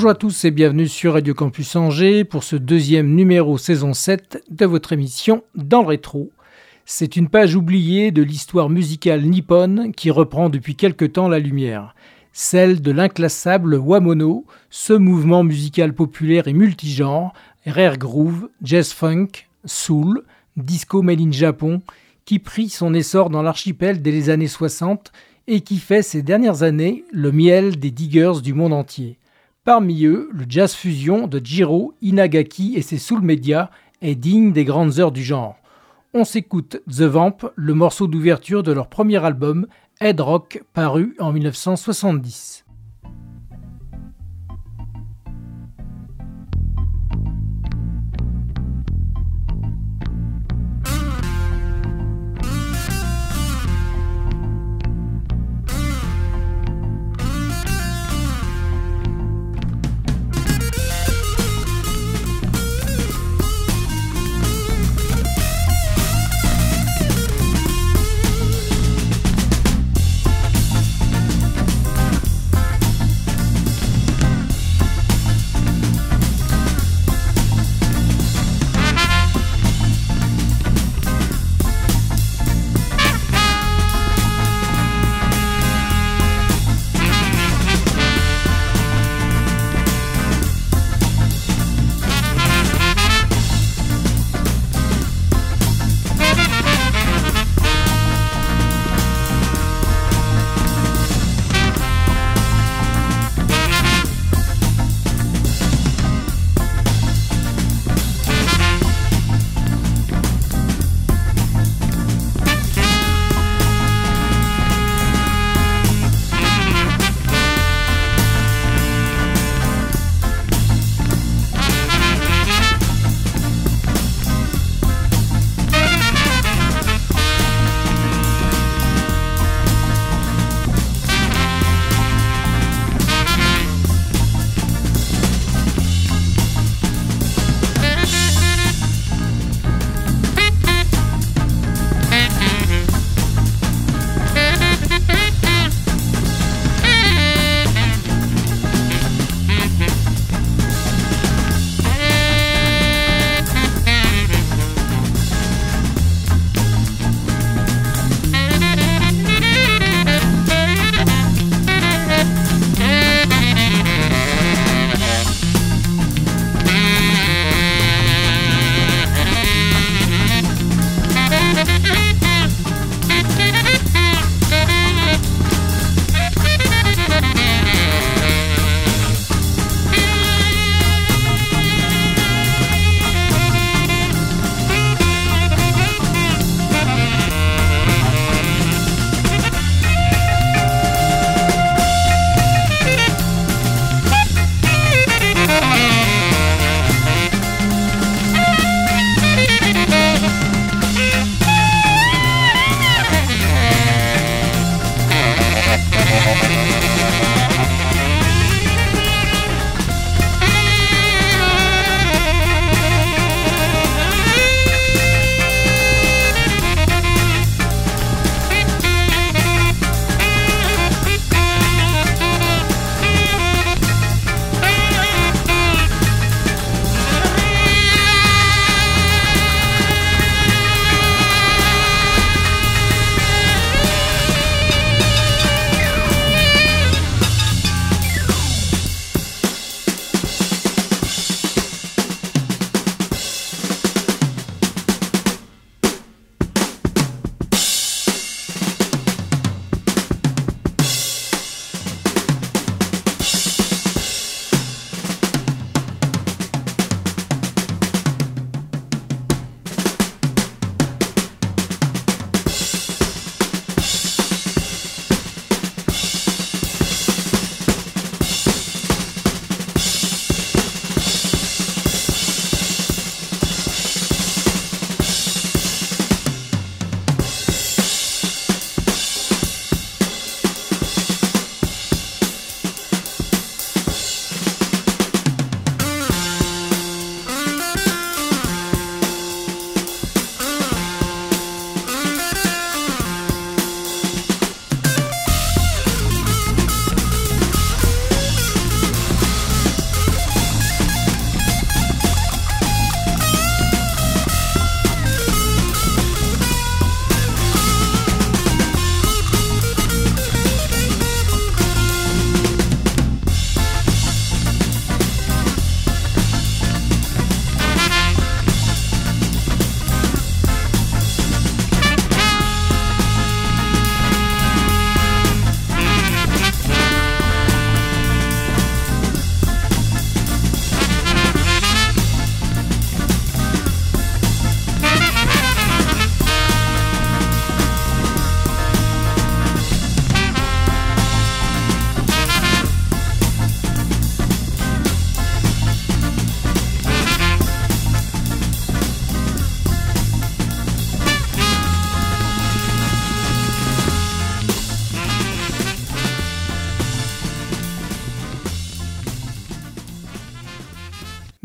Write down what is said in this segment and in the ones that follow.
Bonjour à tous et bienvenue sur Radio Campus Angers pour ce deuxième numéro saison 7 de votre émission Dans le rétro. C'est une page oubliée de l'histoire musicale nippone qui reprend depuis quelque temps la lumière, celle de l'inclassable Wamono, ce mouvement musical populaire et multigenre, rare groove, jazz funk, soul, disco made in Japon, qui prit son essor dans l'archipel dès les années 60 et qui fait ces dernières années le miel des diggers du monde entier. Parmi eux, le jazz fusion de Jiro Inagaki et ses soul médias est digne des grandes heures du genre. On s'écoute The Vamp, le morceau d'ouverture de leur premier album, Head Rock, paru en 1970.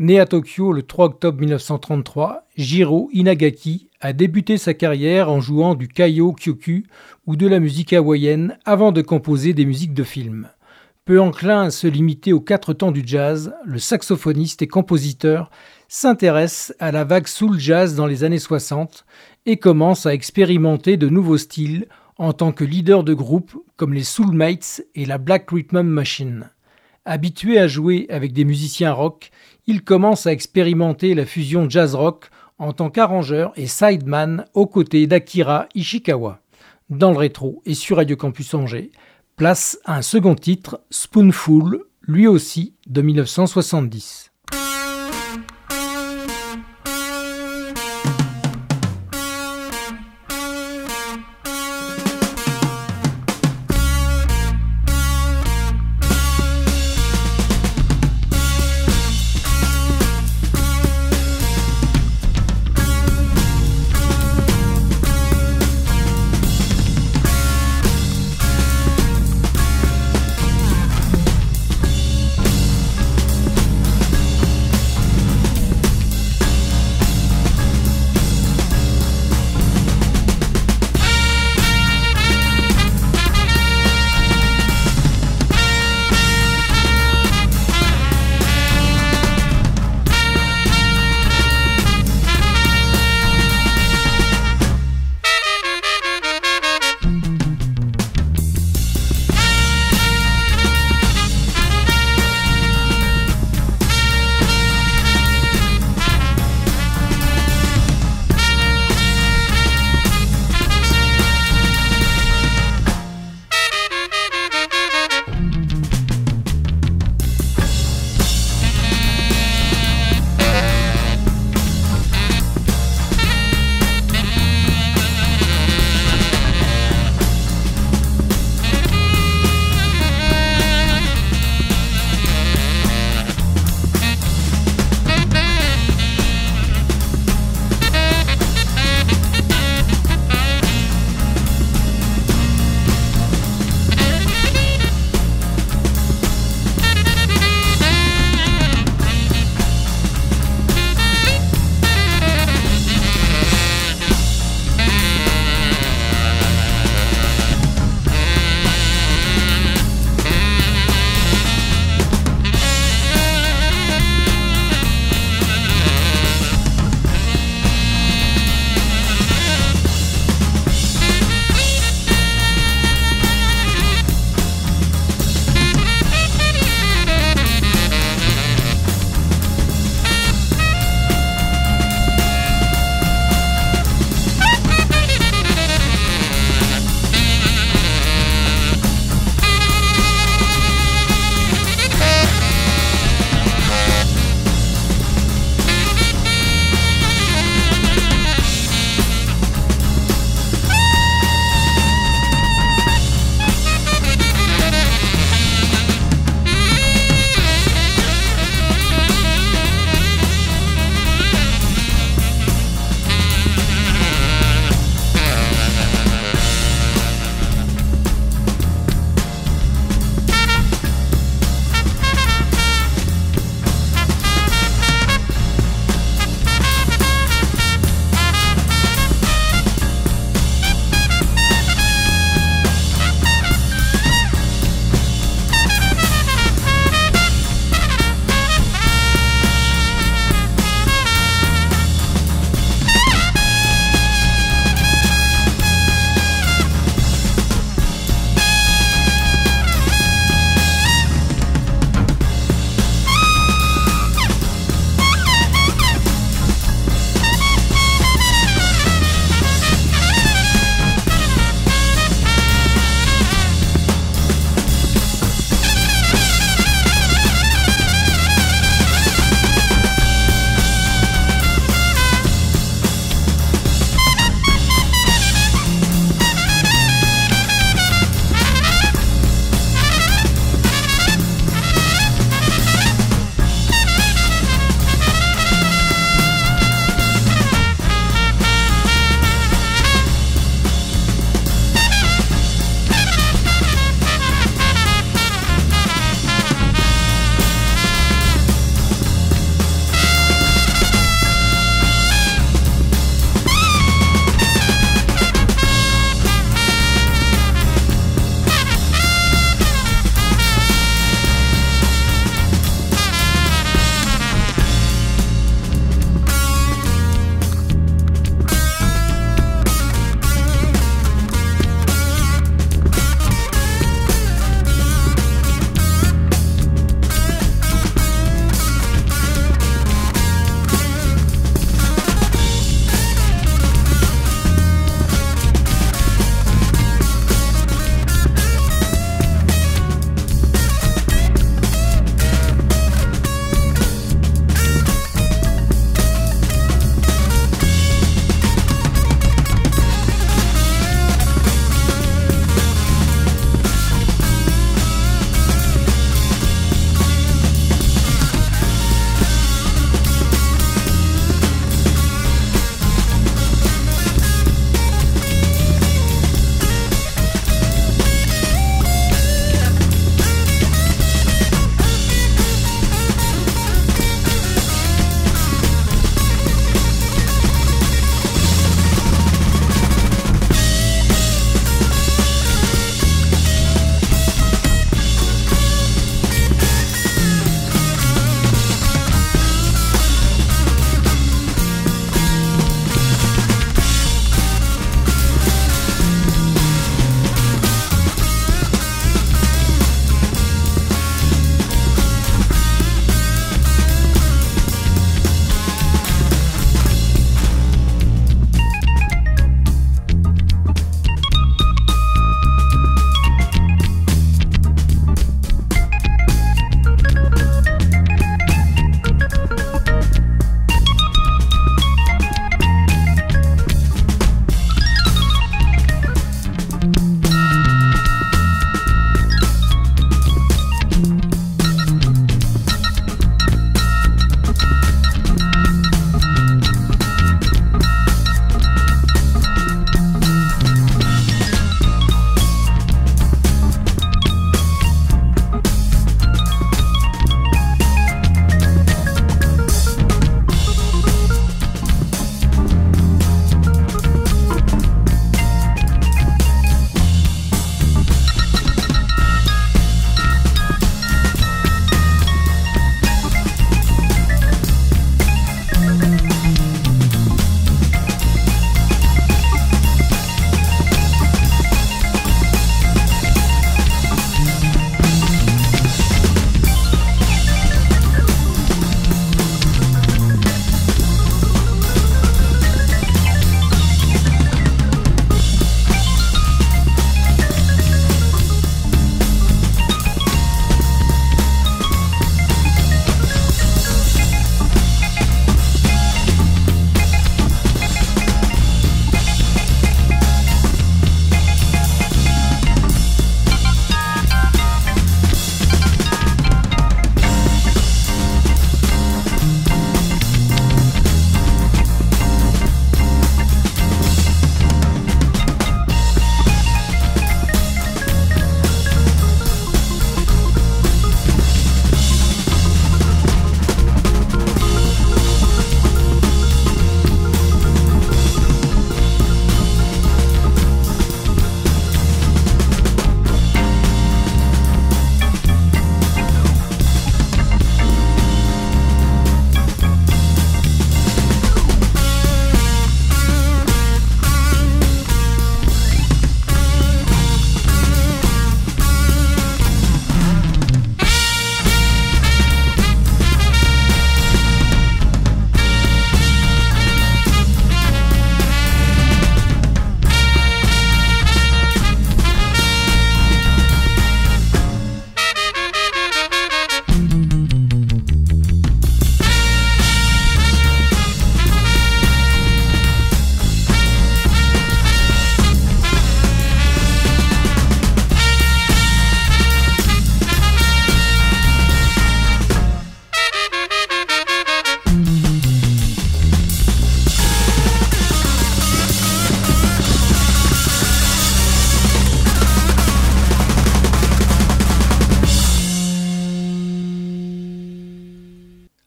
Né à Tokyo le 3 octobre 1933, Jiro Inagaki a débuté sa carrière en jouant du kaio kyoku ou de la musique hawaïenne avant de composer des musiques de films. Peu enclin à se limiter aux quatre temps du jazz, le saxophoniste et compositeur s'intéresse à la vague soul jazz dans les années 60 et commence à expérimenter de nouveaux styles en tant que leader de groupe comme les Soulmates et la Black Rhythm Machine. Habitué à jouer avec des musiciens rock, il commence à expérimenter la fusion jazz-rock en tant qu'arrangeur et sideman aux côtés d'Akira Ishikawa. Dans le rétro et sur Radio Campus Angers, place un second titre, Spoonful, lui aussi de 1970.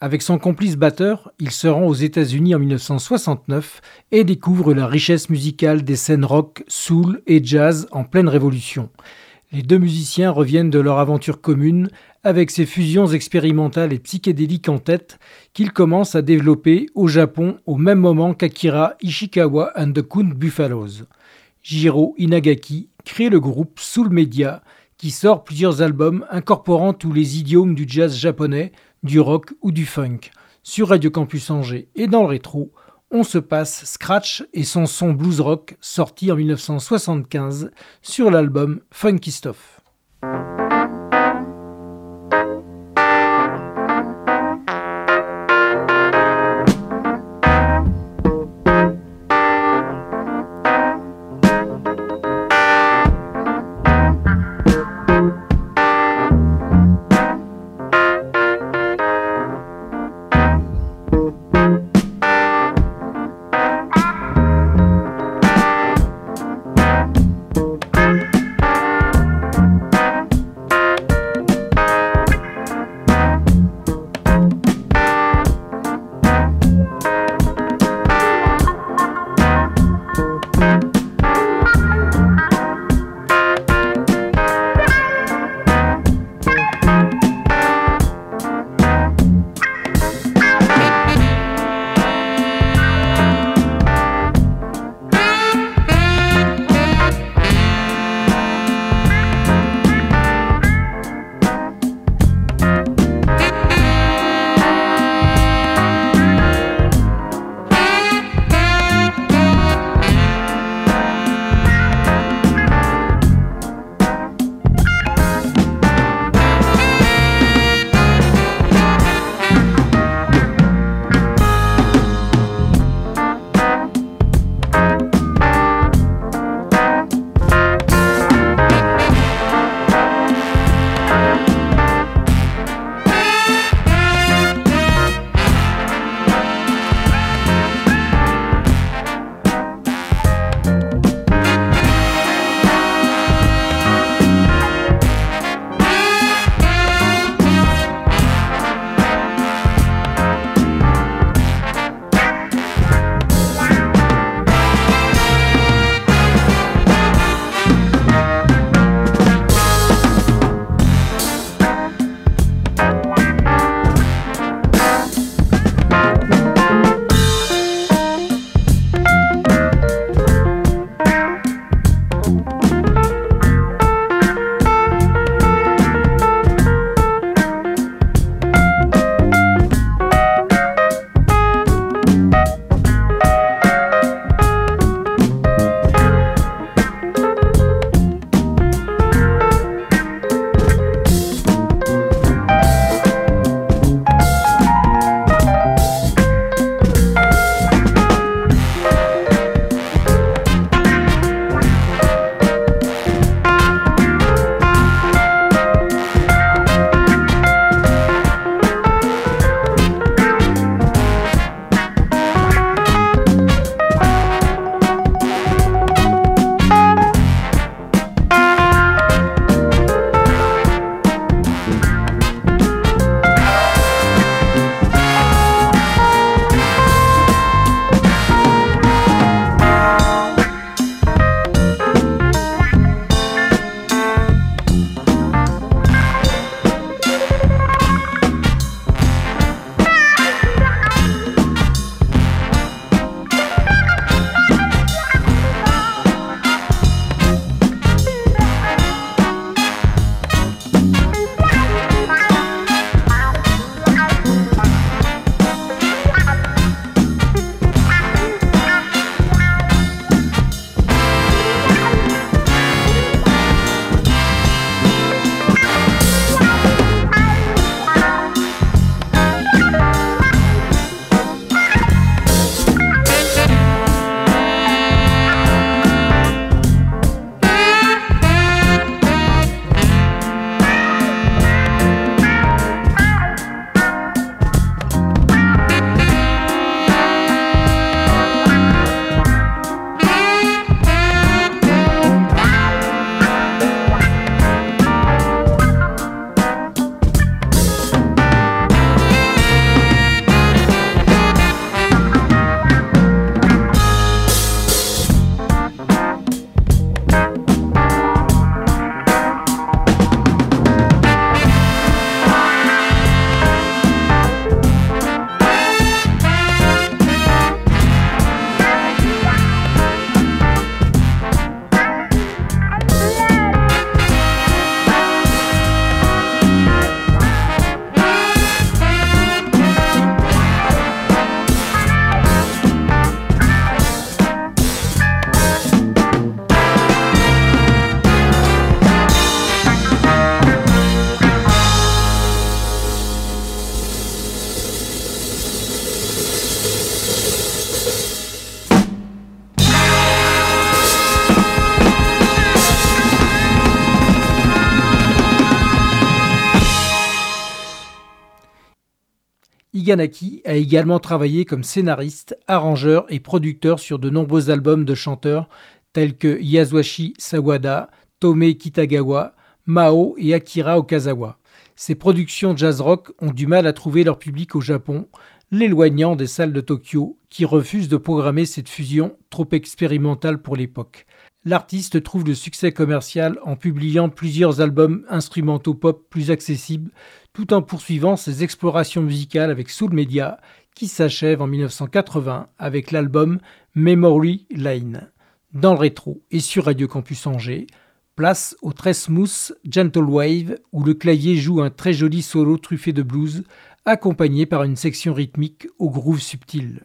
Avec son complice batteur, il se rend aux États-Unis en 1969 et découvre la richesse musicale des scènes rock, soul et jazz en pleine révolution. Les deux musiciens reviennent de leur aventure commune avec ces fusions expérimentales et psychédéliques en tête qu'ils commencent à développer au Japon au même moment qu'Akira Ishikawa and the Kun Buffaloes. Jiro Inagaki crée le groupe Soul Media qui sort plusieurs albums incorporant tous les idiomes du jazz japonais, du rock ou du funk. Sur Radio Campus Angers et dans le rétro, on se passe Scratch et son son blues rock sorti en 1975 sur l'album Funky Stuff. Shiganaki a également travaillé comme scénariste, arrangeur et producteur sur de nombreux albums de chanteurs tels que Yasuashi Sawada, Tome Kitagawa, Mao et Akira Okazawa. Ses productions jazz rock ont du mal à trouver leur public au Japon, l'éloignant des salles de Tokyo qui refusent de programmer cette fusion trop expérimentale pour l'époque. L'artiste trouve le succès commercial en publiant plusieurs albums instrumentaux pop plus accessibles, tout en poursuivant ses explorations musicales avec Soul Media, qui s'achève en 1980 avec l'album Memory Lane. Dans le rétro et sur Radio Campus Angers, place au très smooth Gentle Wave où le clavier joue un très joli solo truffé de blues accompagné par une section rythmique au groove subtil.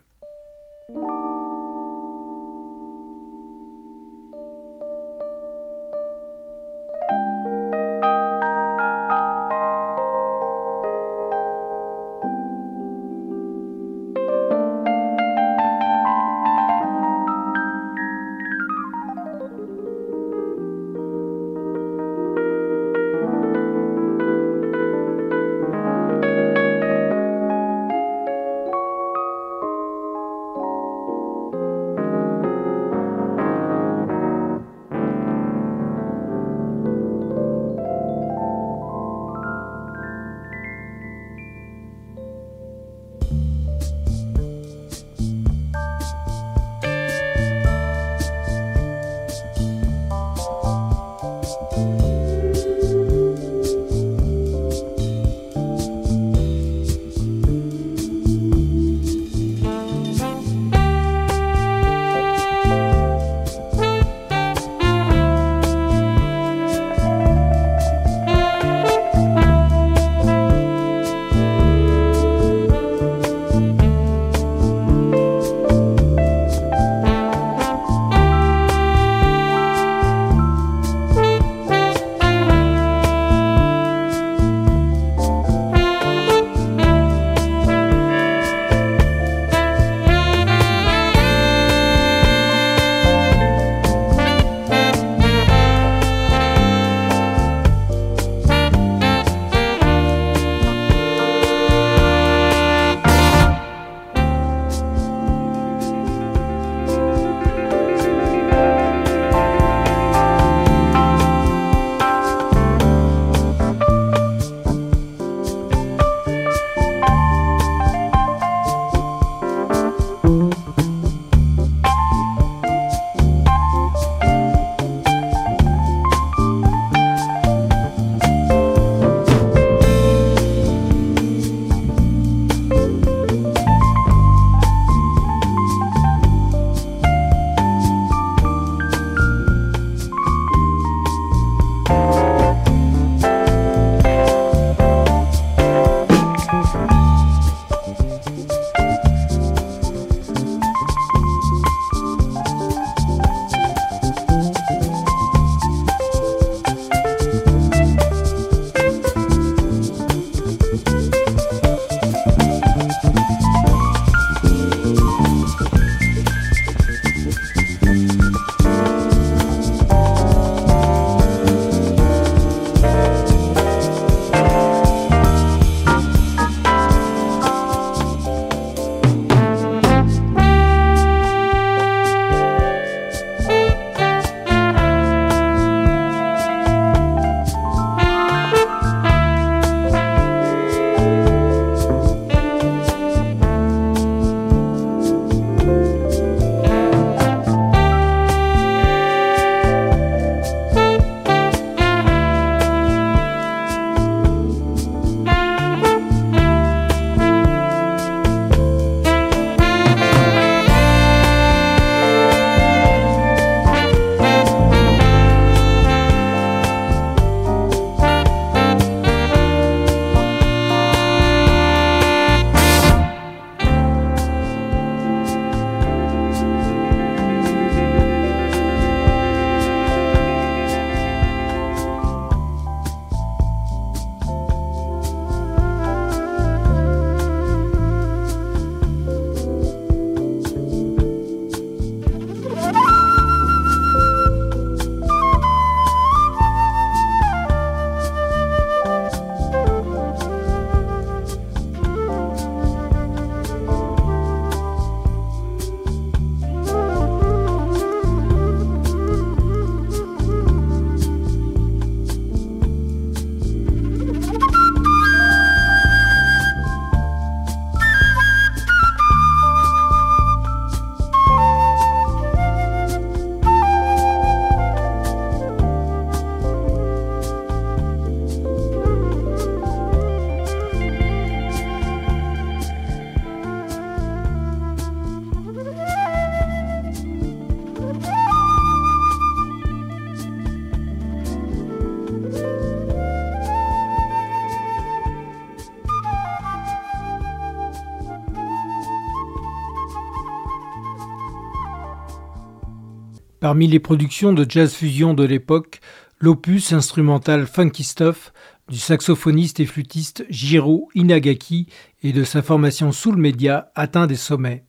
Parmi les productions de jazz fusion de l'époque, l'opus instrumental Funky Stuff du saxophoniste et flûtiste Jiro Inagaki et de sa formation Soul Media atteint des sommets.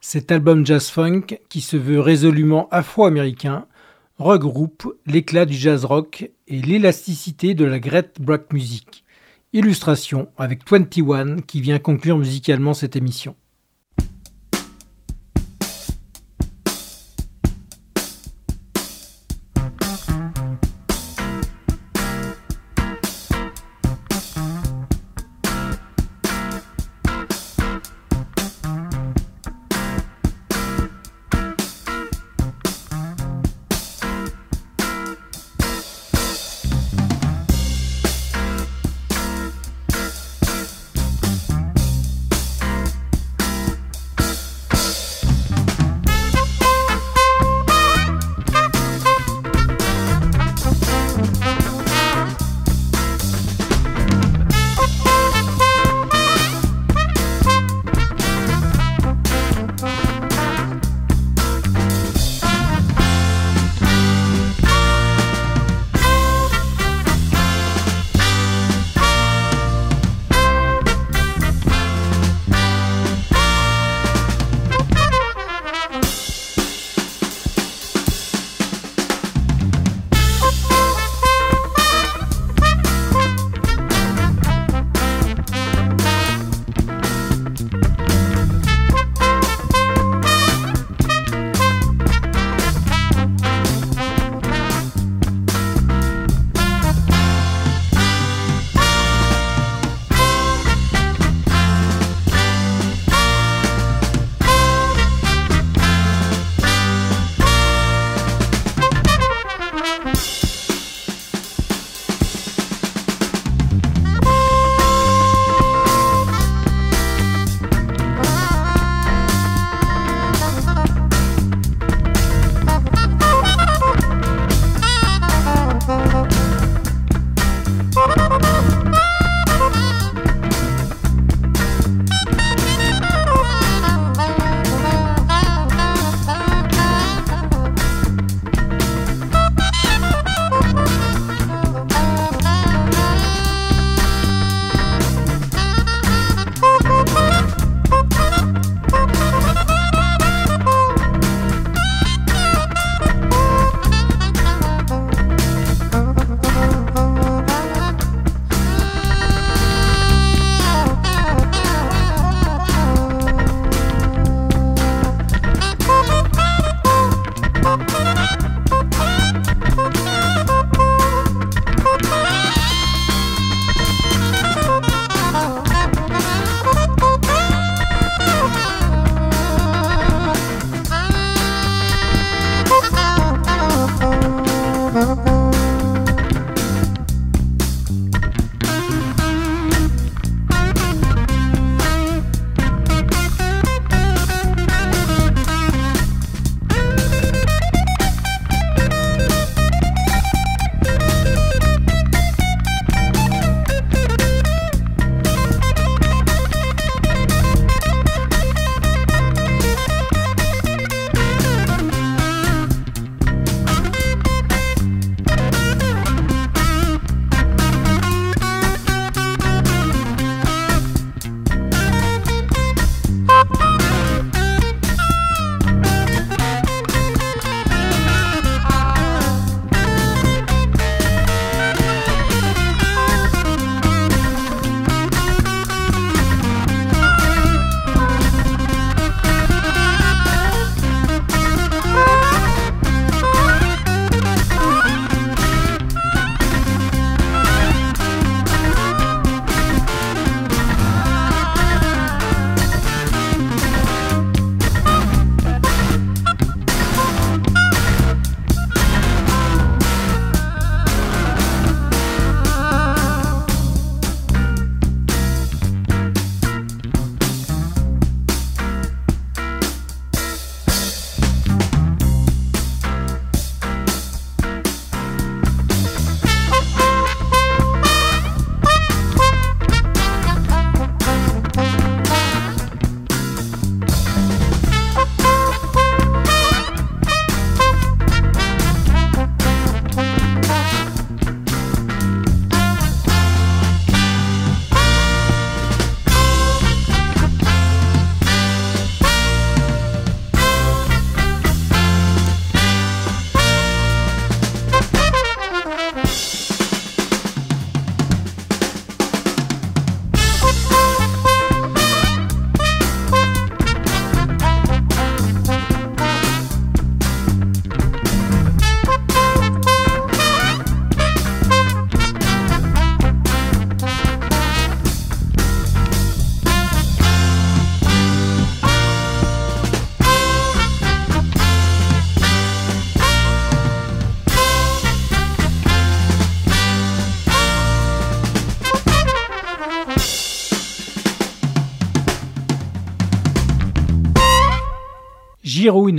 Cet album jazz funk, qui se veut résolument afro-américain, regroupe l'éclat du jazz rock et l'élasticité de la Great Break Music. Illustration avec 21 qui vient conclure musicalement cette émission.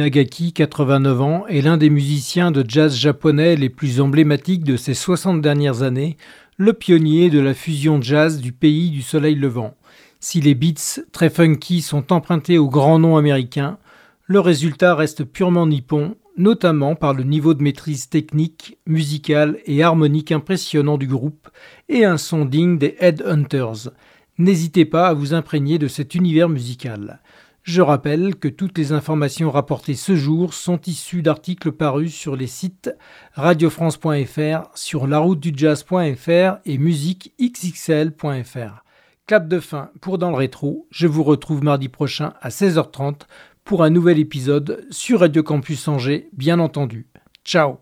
Jiro Inagaki, 89 ans, est l'un des musiciens de jazz japonais les plus emblématiques de ces 60 dernières années, le pionnier de la fusion jazz du pays du soleil levant. Si les beats très funky sont empruntés aux grands noms américains, le résultat reste purement nippon, notamment par le niveau de maîtrise technique, musicale et harmonique impressionnant du groupe et un son digne des Headhunters. N'hésitez pas à vous imprégner de cet univers musical. Je rappelle que toutes les informations rapportées ce jour sont issues d'articles parus sur les sites radiofrance.fr, sur laroutedujazz.fr et musiquexxl.fr. Clap de fin pour Dans le rétro. Je vous retrouve mardi prochain à 16h30 pour un nouvel épisode sur Radio Campus Angers, bien entendu. Ciao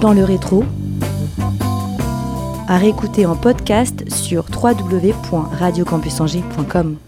Dans le rétro, à réécouter en podcast sur www.radiocampusangers.com.